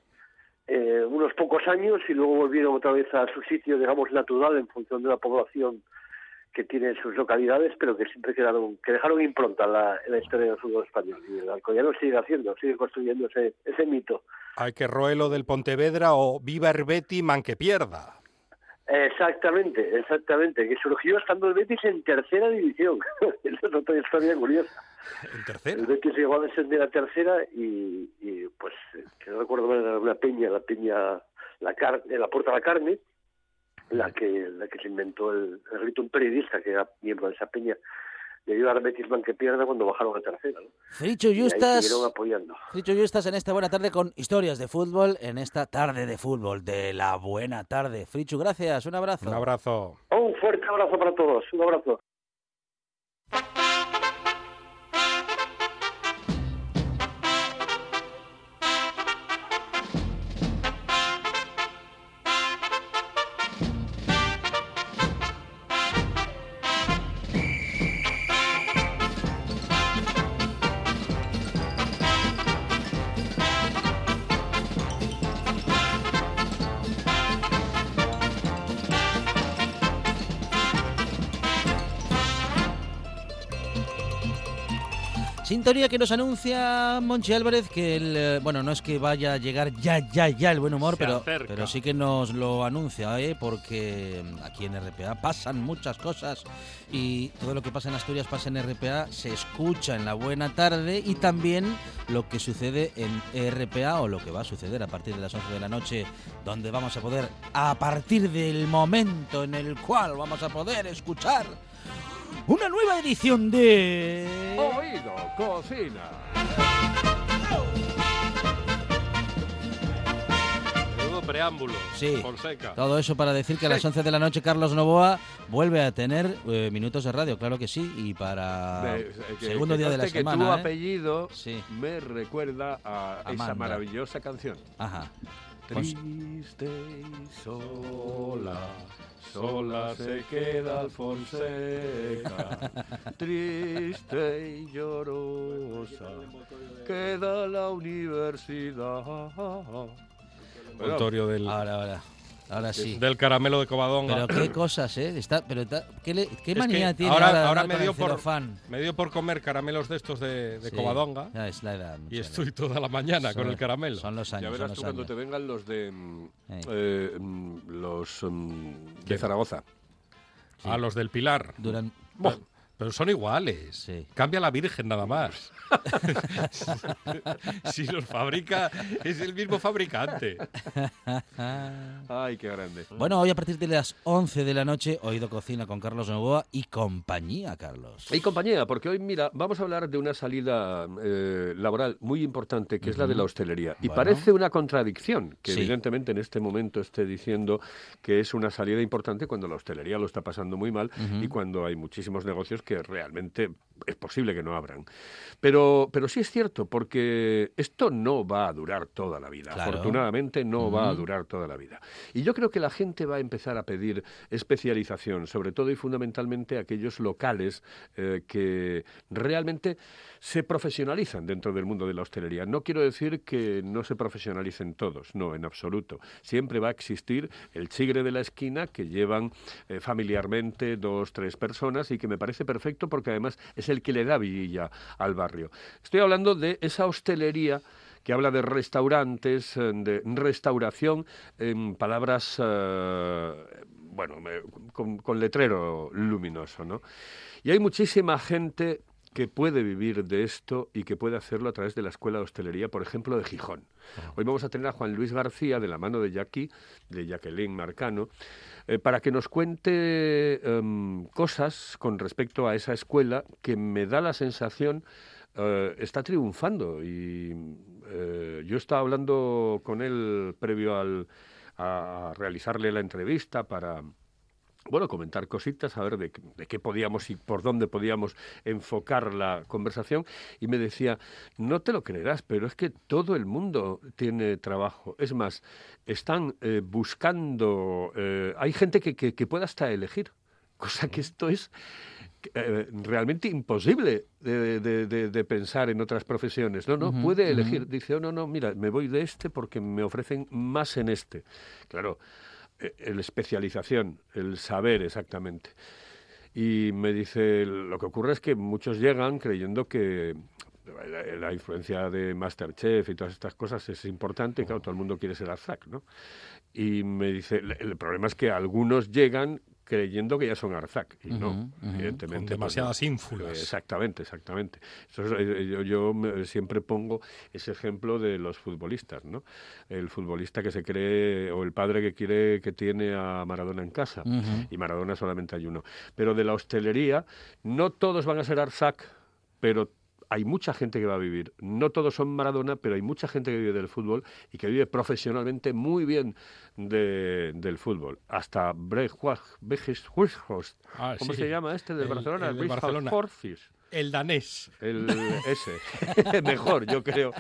eh, unos pocos años y luego volvieron otra vez a su sitio, digamos, natural en función de la población que tiene en sus localidades, pero que siempre quedaron, que dejaron impronta la, la historia del fútbol español. Y el Alcoyano sigue haciendo, sigue construyendo ese, ese mito. Hay que roelo del Pontevedra o viva Herbeti, man que pierda. Exactamente, exactamente, que surgió estando el Betis en tercera división. Esa es otra historia curiosa. En tercera. El Betis llegó a descender a tercera y, y, pues, eh, que no recuerdo mal, era una peña, la peña, la carne, la puerta de la carne, la que, la que se inventó el, el rito un periodista que era miembro de esa peña, le dio a Betis man que pierda cuando bajaron a tercera. ¿no? Fricho Justas. Fricho Justas en esta buena tarde con historias de fútbol, en esta tarde de fútbol, de la buena tarde. Fricho, gracias, un abrazo. Un abrazo. Un fuerte abrazo para todos, un abrazo. Sintonía que nos anuncia Monchi Álvarez que el, eh, bueno, no es que vaya a llegar ya, ya, ya el buen humor, pero, pero sí que nos lo anuncia, ¿eh? porque mm, aquí en RPA pasan muchas cosas y todo lo que pasa en Asturias pasa en RPA, se escucha en la buena tarde y también lo que sucede en RPA o lo que va a suceder a partir de las 11 de la noche, donde vamos a poder, a partir del momento en el cual vamos a poder escuchar una nueva edición de... Oído Cocina. Preámbulo. Sí. Fonseca. Todo eso para decir que a las 11 de la noche Carlos Novoa vuelve a tener eh, minutos de radio, claro que sí, y para De- eh, que- segundo que día de la conste que tu semana. ¿eh? apellido Sí. me recuerda a esa Amanda. maravillosa canción. Ajá. Triste y sola, sola se queda Alfonseca. Triste y llorosa, queda la universidad. Del, Ahora, ahora, ahora sí. del caramelo de Covadonga. Pero qué cosas, ¿eh? Está, pero ta- ¿qué, le- qué Es manía tiene ahora, ahora, ahora me dio por me dio por comer caramelos de estos de, de Sí, Covadonga ya es la edad. y estoy toda la mañana con Son- el caramelo. Son los Ya años, son verás tú cuando te vengan los de mm, Eh. eh, mm, los mm, de. Zaragoza. A los del Pilar. Duran... Buah, pero son iguales. Sí. Cambia la Virgen nada más. si los fabrica, es el mismo fabricante. Ay, qué grande. Bueno, hoy a partir de las 11 de la noche, Oído Cocina con Carlos Novoa y compañía, Carlos. Y compañía, porque hoy, mira, vamos a hablar de una salida eh, laboral muy importante, que es la de la hostelería. Y Bueno. parece una contradicción que Sí. evidentemente en este momento esté diciendo que es una salida importante cuando la hostelería lo está pasando muy mal y cuando hay muchísimos negocios que realmente es posible que no abran. Pero, pero sí es cierto, porque esto no va a durar toda la vida. Claro. Afortunadamente no va a durar toda la vida. Y yo creo que la gente va a empezar a pedir especialización, sobre todo y fundamentalmente aquellos locales eh, que realmente se profesionalizan dentro del mundo de la hostelería. No quiero decir que no se profesionalicen todos, no, en absoluto. Siempre va a existir el chigre de la esquina que llevan eh, familiarmente dos, tres personas y que me parece perfecto porque además es el que le da vidilla al barrio. Estoy hablando de esa hostelería que habla de restaurantes, eh, de restauración, en palabras, eh, bueno, con letrero luminoso, ¿no? Y hay muchísima gente que puede vivir de esto y que puede hacerlo a través de la Escuela de Hostelería, por ejemplo, de Gijón. Hoy vamos a tener a Juan Luis García, de la mano de Jackie, de Jacqueline Marcano, eh, para que nos cuente em, cosas con respecto a esa escuela que me da la sensación eh, está triunfando. Y eh, yo estaba hablando con él previo al, a realizarle la entrevista para bueno, comentar cositas, a ver de, de qué podíamos y por dónde podíamos enfocar la conversación. Y me decía, no te lo creerás, pero es que todo el mundo tiene trabajo. Es más, están eh, buscando, eh, hay gente que, que, que puede hasta elegir, cosa que esto es eh, realmente imposible de, de- de- de pensar en otras profesiones. No, no, puede elegir. Dice, oh, no, no, mira, me voy de este porque me ofrecen más en este. Claro, eh, la especialización, el saber exactamente. Y me dice, lo que ocurre es que muchos llegan creyendo que la, la influencia de Masterchef y todas estas cosas es importante, y claro, todo el mundo quiere ser Arzac, ¿no? Y me dice, el, el problema es que algunos llegan creyendo que ya son Arzac, y no, Ujú, ujú. evidentemente. Con pues demasiadas no. ínfulas. Exactamente, exactamente. Eso es- eh, yo yo siempre pongo ese ejemplo de los futbolistas, ¿no? El futbolista que se cree, o el padre que quiere, que tiene a Maradona en casa, Ujú. y Maradona solamente hay uno. Pero de la hostelería, no todos van a ser Arzac, pero hay mucha gente que va a vivir. No todos son Maradona, pero hay mucha gente que vive del fútbol y que vive profesionalmente muy bien de- del fútbol. Hasta Brecht Ah, ¿Cómo sí. se llama este de El- Barcelona? el de Barcelona. El danés. El ese. Mejor, yo creo.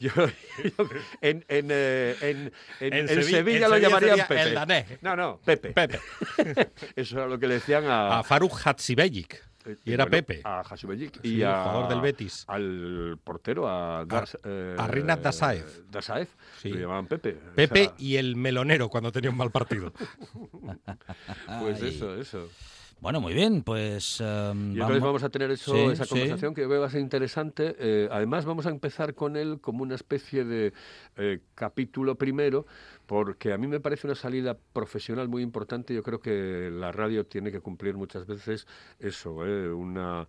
Yo- yo- en, en, eh, en- en- En en Sevi- Sevilla lo Sevilla llamarían Pepe. el danés. No, no, Pepe. Pepe. Eso era lo que le decían a, A Faruk Hatzibeyik. Y era bueno, Pepe. A Hasibejic Sí, y a, jugador del Betis. Al portero, a, Das- eh, a Rinat Dasaev. Dasaev, Sí. lo llamaban Pepe. O Pepe sea, y el melonero cuando tenía un mal partido. pues Ay. eso, eso. Bueno, muy bien, pues... em, Y vamos a tener eso, Sí, esa sí. conversación que yo creo que va a ser interesante. Eh, además, vamos a empezar con él como una especie de eh, capítulo primero, porque a mí me parece una salida profesional muy importante. Yo creo que la radio tiene que cumplir muchas veces eso, eh, una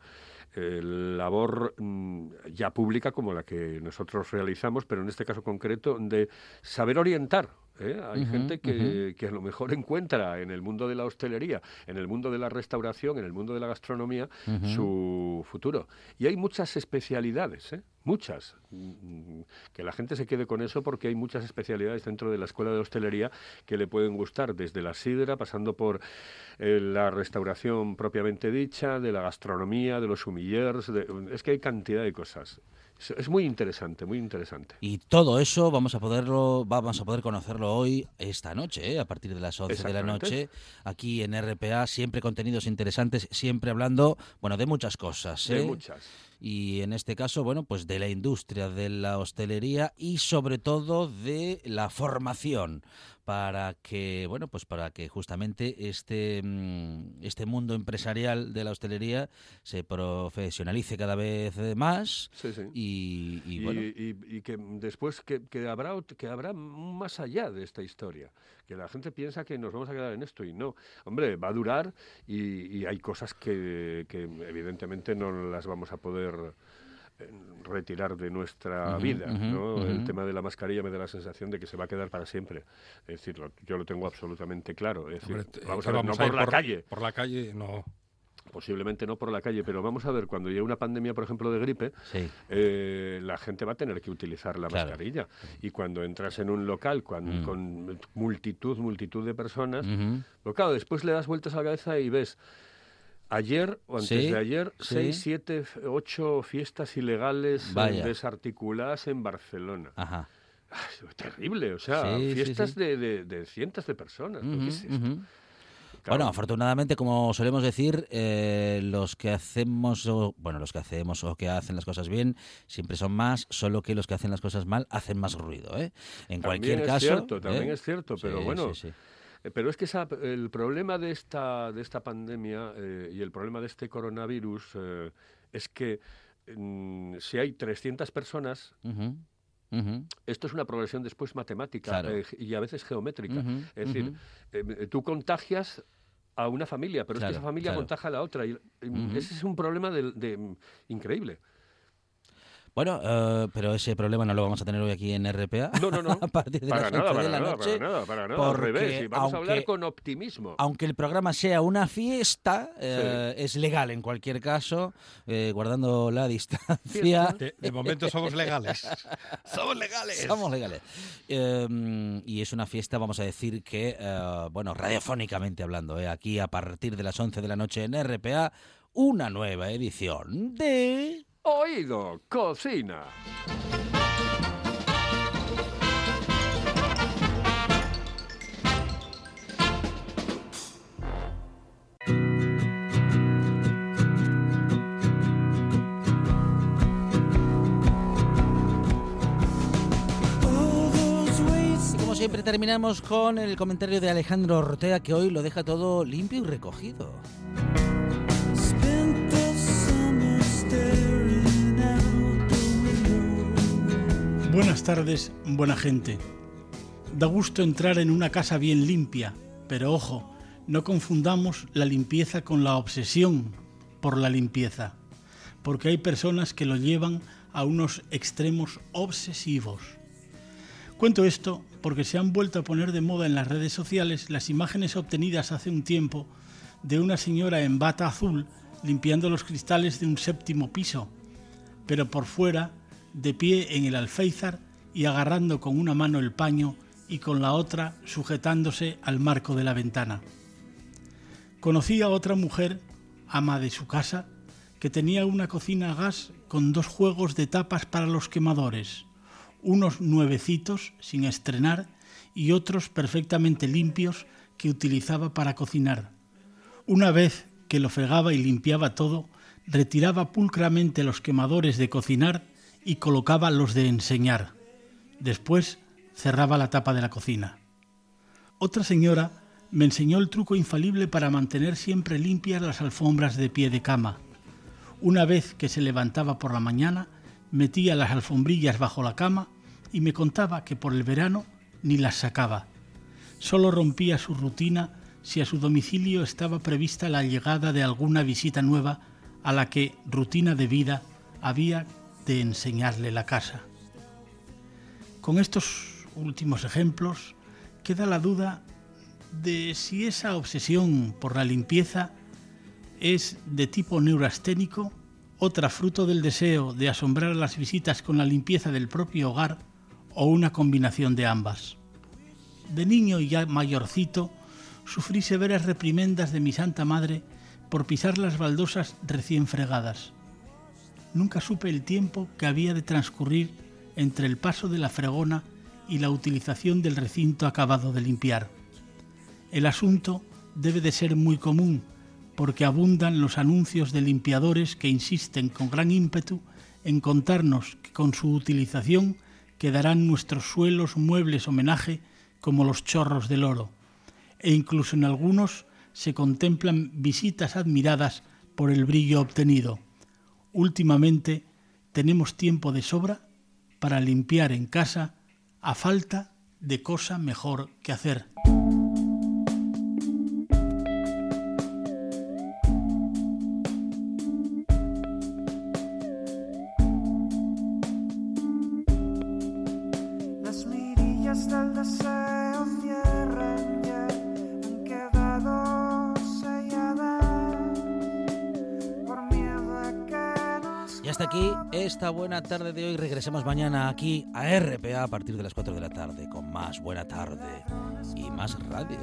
eh, labor mm, ya pública como la que nosotros realizamos, pero en este caso concreto de saber orientar. ¿Eh? Hay gente que, que a lo mejor encuentra en el mundo de la hostelería, en el mundo de la restauración, en el mundo de la gastronomía, su futuro. Y hay muchas especialidades, ¿eh? muchas. Mm, Que la gente se quede con eso porque hay muchas especialidades dentro de la escuela de hostelería que le pueden gustar, desde la sidra, pasando por eh, la restauración propiamente dicha, de la gastronomía, de los humillers. de- es que hay cantidad de cosas. Es, muy interesante, muy interesante. Y todo eso vamos a poderlo, vamos a poder conocerlo hoy, esta noche, ¿eh? a partir de las 11 de la noche, aquí en RPA, siempre contenidos interesantes, siempre hablando, bueno, de muchas cosas. De ¿eh? muchas. Y en este caso, bueno, pues de la industria de la hostelería y sobre todo de la formación para que, bueno, pues para que justamente este, mm, este mundo empresarial de la hostelería se profesionalice cada vez más Sí, sí. y, y, y, bueno, y- y que después que, que habrá que habrá más allá de esta historia. Que la gente piensa que nos vamos a quedar en esto y no. Hombre va a durar y, y hay cosas que, que evidentemente no las vamos a poder retirar de nuestra vida el tema de la mascarilla me da la sensación de que se va a quedar para siempre es decir lo- yo lo tengo absolutamente claro es decir, Hombre, t- vamos a ver vamos no por la calle Por la calle, no. posiblemente no por la calle, pero vamos a ver, cuando llegue una pandemia, por ejemplo, de gripe, sí. eh, la gente va a tener que utilizar la Claro. mascarilla. Y cuando entras en un local con, Mm. con multitud, multitud de personas, pero claro, después le das vueltas a la cabeza y ves ayer o antes Sí, de ayer, sí. seis, siete, ocho fiestas ilegales Vaya. desarticuladas en Barcelona. Ajá. Ah, es terrible, o sea, Sí, fiestas. De, de- de cientos de personas. ¿no? ¿Qué es esto? ujú. Claro. Bueno, afortunadamente, como solemos decir, eh, los que hacemos, o, bueno, los que hacemos o que hacen las cosas bien, siempre son más, solo que los que hacen las cosas mal hacen más ruido, ¿eh? En También cualquier es caso. cierto, también ¿eh? es cierto, pero bueno, Pero es que esa- el problema de esta, de esta pandemia eh, y el problema de este coronavirus eh, es que mm, si hay 300 personas, esto es una progresión después matemática Claro. eh, y a veces geométrica. Es decir, eh, tú contagias a una familia, pero es que esa familia claro. contagia a la otra. Y, Ujú. Ese es un problema de, de- increíble. Bueno, eh, pero ese problema no lo vamos a tener hoy aquí en RPA. No, no, no. a partir de Para las nada, 11 de para la nada, noche. para nada, para nada. Al revés. Y vamos a hablar con optimismo. Aunque el programa sea una fiesta, eh, es legal en cualquier caso, eh, guardando la distancia. De, de momento somos legales. somos legales. Somos legales. Eh, y es una fiesta, vamos a decir que, eh, bueno, radiofónicamente hablando, eh, aquí a partir de las 11 de la noche en RPA, una nueva edición de... Oído, cocina. Y como siempre terminamos con el comentario de Alejandro Ortega, que hoy lo deja todo limpio y recogido. Buenas tardes, buena gente. Da gusto entrar en una casa bien limpia, pero ojo, no confundamos la limpieza con la obsesión por la limpieza, porque hay personas que lo llevan a unos extremos obsesivos. Cuento esto porque se han vuelto a poner de moda en las redes sociales las imágenes obtenidas hace un tiempo de una señora en bata azul limpiando los cristales de un séptimo piso, pero por fuera, de pie en el alféizar y agarrando con una mano el paño y con la otra sujetándose al marco de la ventana. Conocí a otra mujer, ama de su casa, que tenía una cocina a gas con dos juegos de tapas para los quemadores, unos nuevecitos sin estrenar y otros perfectamente limpios que utilizaba para cocinar. Una vez que lo fregaba y limpiaba todo, retiraba pulcramente los quemadores de cocinar y colocaba los de enseñar. Después cerraba la tapa de la cocina. Otra señora me enseñó el truco infalible para mantener siempre limpias las alfombras de pie de cama. Una vez que se levantaba por la mañana, metía las alfombrillas bajo la cama y me contaba que por el verano ni las sacaba. Solo rompía su rutina si a su domicilio estaba prevista la llegada de alguna visita nueva a la que, rutina de vida, había de enseñarle la casa. Con estos últimos ejemplos queda la duda de si esa obsesión por la limpieza es de tipo neurasténico, otra fruto del deseo de asombrar a las visitas con la limpieza del propio hogar o una combinación de ambas. De niño y ya mayorcito, sufrí severas reprimendas de mi Santa Madre por pisar las baldosas recién fregadas. Nunca supe el tiempo que había de transcurrir entre el paso de la fregona y la utilización del recinto acabado de limpiar. El asunto debe de ser muy común, porque abundan los anuncios de limpiadores que insisten con gran ímpetu en contarnos que con su utilización quedarán nuestros suelos muebles homenaje como los chorros del oro, e incluso en algunos se contemplan visitas admiradas por el brillo obtenido. Últimamente tenemos tiempo de sobra para limpiar en casa a falta de cosa mejor que hacer. Esta buena tarde de hoy. Regresemos mañana aquí a RPA a partir de las 4 de la tarde con más buena tarde y más radio.